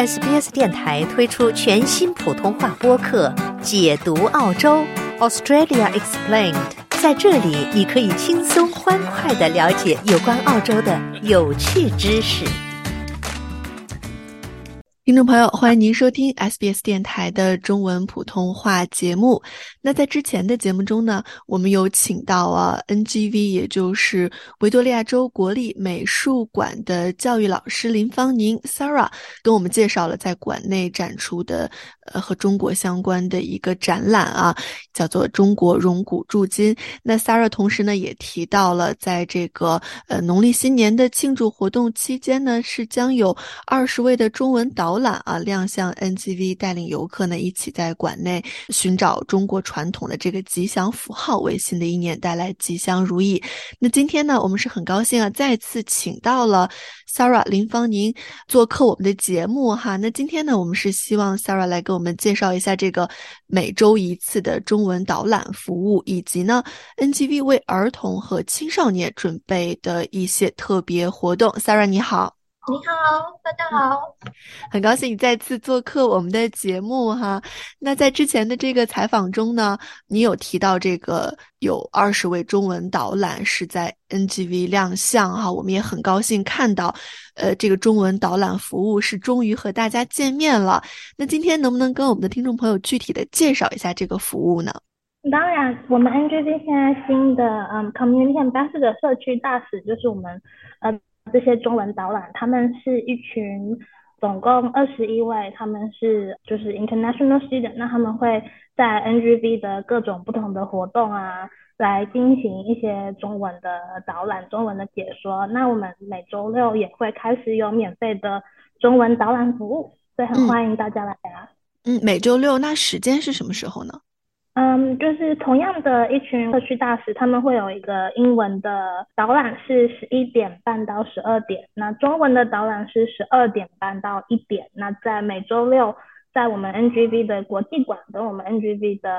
SBS 电台推出全新普通话播客《解读澳洲 Australia Explained》，在这里你可以轻松欢快的了解有关澳洲的有趣知识。听众朋友，欢迎您收听 SBS 电台的中文普通话节目。那在之前的节目中呢，我们有请到啊 NGV，也就是维多利亚州国立美术馆的教育老师林芳宁 Sarah，跟我们介绍了在馆内展出的呃和中国相关的一个展览啊，叫做《中国荣古铸金》。那 Sarah 同时呢也提到了，在这个呃农历新年的庆祝活动期间呢，是将有二十位的中文导。览啊亮相，NGV 带领游客呢一起在馆内寻找中国传统的这个吉祥符号，为新的一年带来吉祥如意。那今天呢，我们是很高兴啊，再次请到了 Sarah 林芳宁做客我们的节目哈。那今天呢，我们是希望 Sarah 来给我们介绍一下这个每周一次的中文导览服务，以及呢 NGV 为儿童和青少年准备的一些特别活动。Sarah 你好。你好，大家好，很高兴你再次做客我们的节目哈。那在之前的这个采访中呢，你有提到这个有二十位中文导览是在 NGV 亮相哈，我们也很高兴看到，呃，这个中文导览服务是终于和大家见面了。那今天能不能跟我们的听众朋友具体的介绍一下这个服务呢？当然，我们 NGV 现在新的嗯 Community Ambassador 社区大使就是我们呃。这些中文导览，他们是一群总共二十一位，他们是就是 international student，那他们会在 NGV 的各种不同的活动啊，来进行一些中文的导览、中文的解说。那我们每周六也会开始有免费的中文导览服务，所以很欢迎大家来啊。嗯，每周六那时间是什么时候呢？嗯，就是同样的一群社区大使，他们会有一个英文的导览是十一点半到十二点，那中文的导览是十二点半到一点。那在每周六，在我们 NGV 的国际馆跟我们 NGV 的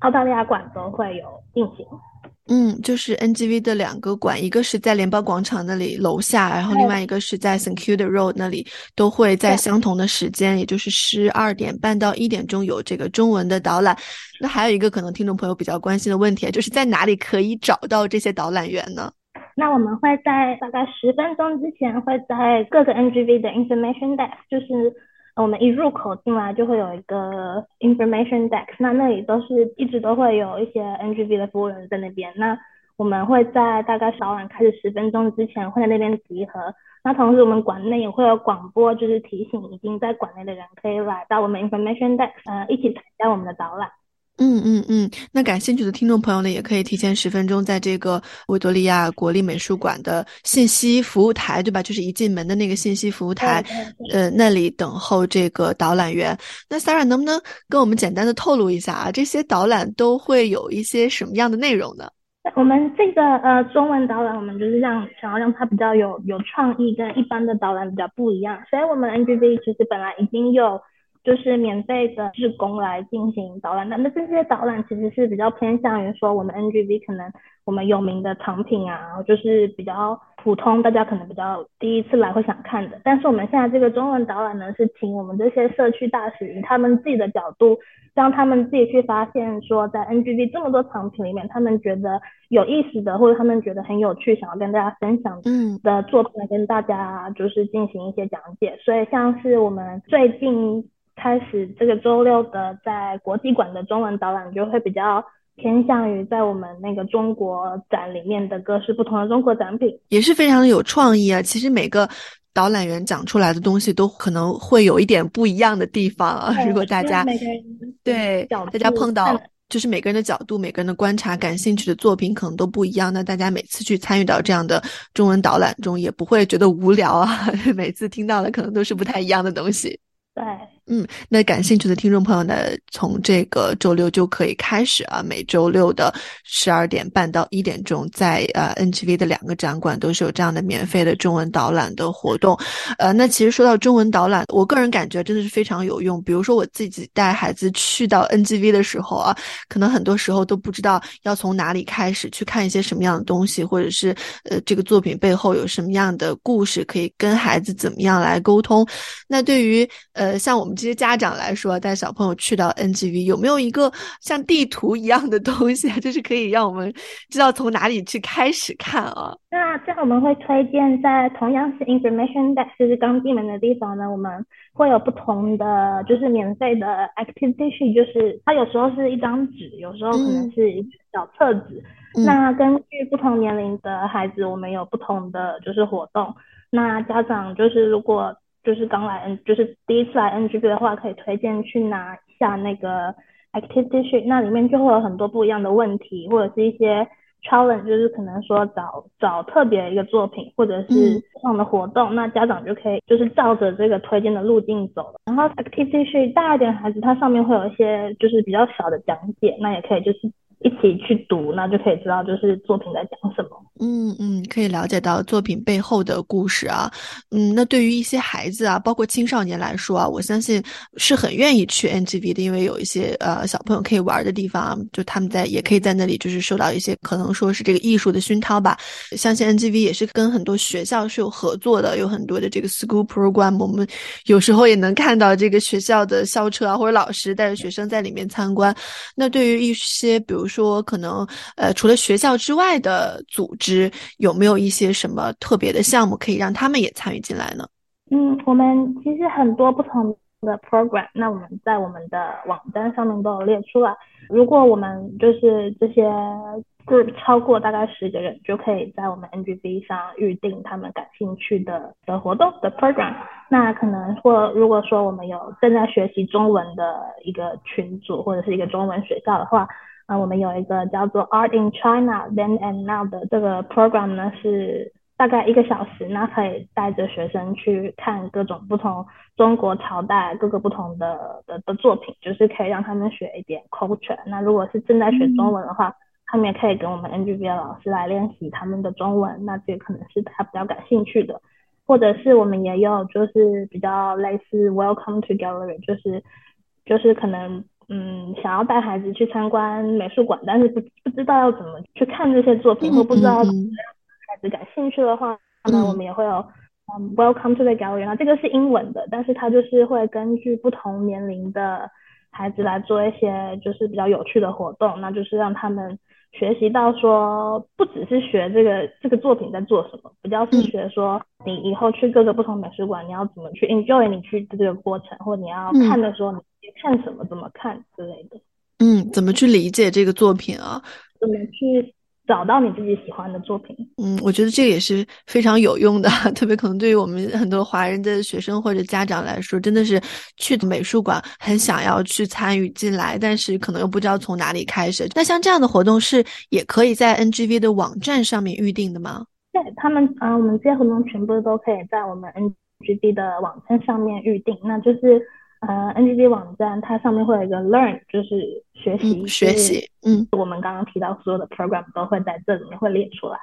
澳大利亚馆都会有进行。嗯，就是 NGV 的两个馆，一个是在联邦广场那里楼下，然后另外一个是在 St Kilda Road 那里，都会在相同的时间，也就是十二点半到一点钟有这个中文的导览。那还有一个可能听众朋友比较关心的问题，就是在哪里可以找到这些导览员呢？那我们会在大概十分钟之前会在各个 NGV 的 Information Desk，就是。我们一入口进来就会有一个 information desk，那那里都是一直都会有一些 NGV 的服务人在那边。那我们会在大概导览开始十分钟之前会在那边集合。那同时我们馆内也会有广播，就是提醒已经在馆内的人可以来到我们 information desk，呃，一起参加我们的导览。嗯嗯嗯，那感兴趣的听众朋友呢，也可以提前十分钟在这个维多利亚国立美术馆的信息服务台，对吧？就是一进门的那个信息服务台，呃，那里等候这个导览员。那 Sarah 能不能跟我们简单的透露一下啊？这些导览都会有一些什么样的内容呢？我们这个呃中文导览，我们就是让想要让它比较有有创意，跟一般的导览比较不一样。所以我们 NGV 其实本来已经有。就是免费的志工来进行导览，那那这些导览其实是比较偏向于说我们 NGV 可能我们有名的藏品啊，就是比较普通，大家可能比较第一次来会想看的。但是我们现在这个中文导览呢，是请我们这些社区大使以他们自己的角度，让他们自己去发现说，在 NGV 这么多藏品里面，他们觉得有意思的，或者他们觉得很有趣，想要跟大家分享的作品，来跟大家就是进行一些讲解。所以像是我们最近。开始这个周六的在国际馆的中文导览就会比较偏向于在我们那个中国展里面的各式不同的中国展品，也是非常的有创意啊。其实每个导览员讲出来的东西都可能会有一点不一样的地方啊。如果大家对大家碰到就是每个人的角度、每个人的观察、感兴趣的作品可能都不一样，那大家每次去参与到这样的中文导览中也不会觉得无聊啊。每次听到的可能都是不太一样的东西。对。嗯，那感兴趣的听众朋友呢，从这个周六就可以开始啊，每周六的十二点半到一点钟，在呃 NGV 的两个展馆都是有这样的免费的中文导览的活动。呃，那其实说到中文导览，我个人感觉真的是非常有用。比如说我自己带孩子去到 NGV 的时候啊，可能很多时候都不知道要从哪里开始去看一些什么样的东西，或者是呃这个作品背后有什么样的故事，可以跟孩子怎么样来沟通。那对于呃像我们。这些家长来说，带小朋友去到 NGV 有没有一个像地图一样的东西，就是可以让我们知道从哪里去开始看啊？那这样我们会推荐在同样是 Information Desk，就是刚进门的地方呢，我们会有不同的就是免费的 Activity，就是它有时候是一张纸，有时候可能是一小册子。那根据不同年龄的孩子，我们有不同的就是活动。那家长就是如果就是刚来就是第一次来 NGV 的话，可以推荐去拿一下那个 Activity Sheet，那里面就会有很多不一样的问题，或者是一些 Challenge，就是可能说找找特别一个作品，或者是这样的活动，那家长就可以就是照着这个推荐的路径走。然后 Activity Sheet 大一点孩子，它上面会有一些就是比较小的讲解，那也可以就是。一起去读，那就可以知道就是作品在讲什么。嗯嗯，可以了解到作品背后的故事啊。嗯，那对于一些孩子啊，包括青少年来说啊，我相信是很愿意去 NGV 的，因为有一些呃小朋友可以玩的地方，就他们在也可以在那里就是受到一些可能说是这个艺术的熏陶吧。相信 NGV 也是跟很多学校是有合作的，有很多的这个 school program，我们有时候也能看到这个学校的校车啊或者老师带着学生在里面参观。那对于一些比如说说可能呃，除了学校之外的组织，有没有一些什么特别的项目可以让他们也参与进来呢？嗯，我们其实很多不同的 program，那我们在我们的网站上面都有列出了。如果我们就是这些 group 超过大概十个人，就可以在我们 NGV 上预定他们感兴趣的的活动的 program。那可能或如果说我们有正在学习中文的一个群组或者是一个中文学校的话。啊，我们有一个叫做 Art in China Then and Now 的这个 program 呢，是大概一个小时，那可以带着学生去看各种不同中国朝代各个不同的的的作品，就是可以让他们学一点 culture。那如果是正在学中文的话，他们也可以跟我们 NGB 的老师来练习他们的中文，那这可能是他比较感兴趣的。或者是我们也有就是比较类似 Welcome to Gallery，就是就是可能。嗯，想要带孩子去参观美术馆，但是不不知道要怎么去看这些作品，或不知道怎么让孩子感兴趣的话，那我们也会有嗯，Welcome to the gallery。那这个是英文的，但是它就是会根据不同年龄的孩子来做一些就是比较有趣的活动，那就是让他们学习到说，不只是学这个这个作品在做什么，比较是学说你以后去各个不同美术馆，你要怎么去 enjoy 你去的这个过程，或你要看的时候你。看什么，怎么看之类的。嗯，怎么去理解这个作品啊？怎么去找到你自己喜欢的作品？嗯，我觉得这个也是非常有用的，特别可能对于我们很多华人的学生或者家长来说，真的是去美术馆很想要去参与进来，但是可能又不知道从哪里开始。那像这样的活动是也可以在 NGV 的网站上面预定的吗？对他们啊，我们这些活动全部都可以在我们 NGV 的网站上面预定，那就是。呃，NGV 网站它上面会有一个 Learn，就是学习学习。嗯，我们刚刚提到所有的 program 都会在这里面会列出来。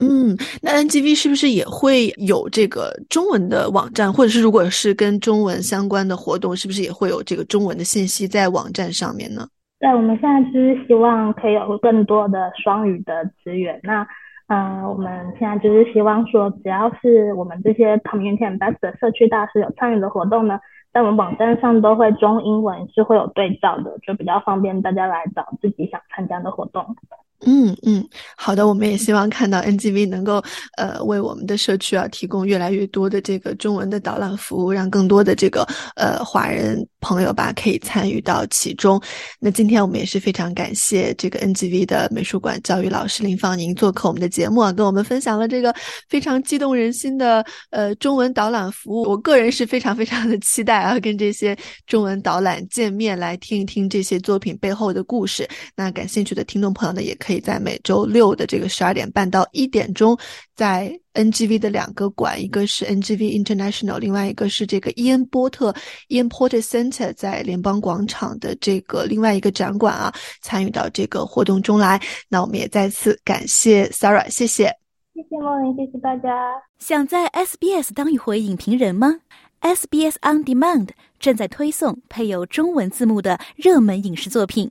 嗯，那 NGV 是不是也会有这个中文的网站，或者是如果是跟中文相关的活动，是不是也会有这个中文的信息在网站上面呢？对，我们现在就是希望可以有更多的双语的资源。那，嗯，我们现在就是希望说，只要是我们这些 Community Ambassador 社区大师有参与的活动呢。在我们网站上都会中英文是会有对照的，就比较方便大家来找自己想参加的活动。嗯嗯，好的，我们也希望看到 NGV 能够呃为我们的社区啊提供越来越多的这个中文的导览服务，让更多的这个呃华人朋友吧可以参与到其中。那今天我们也是非常感谢这个 NGV 的美术馆教育老师林芳宁做客我们的节目啊，跟我们分享了这个非常激动人心的呃中文导览服务。我个人是非常非常的期待啊，跟这些中文导览见面，来听一听这些作品背后的故事。那感兴趣的听众朋友呢，也可以。可以在每周六的这个十二点半到一点钟，在 NGV 的两个馆，一个是 NGV International，另外一个是这个伊恩波特 Ian Porter Center 在联邦广场的这个另外一个展馆啊，参与到这个活动中来。那我们也再次感谢 Sarah，谢谢。谢谢莫林，谢谢大家。想在 SBS 当一回影评人吗？SBS On Demand 正在推送配有中文字幕的热门影视作品，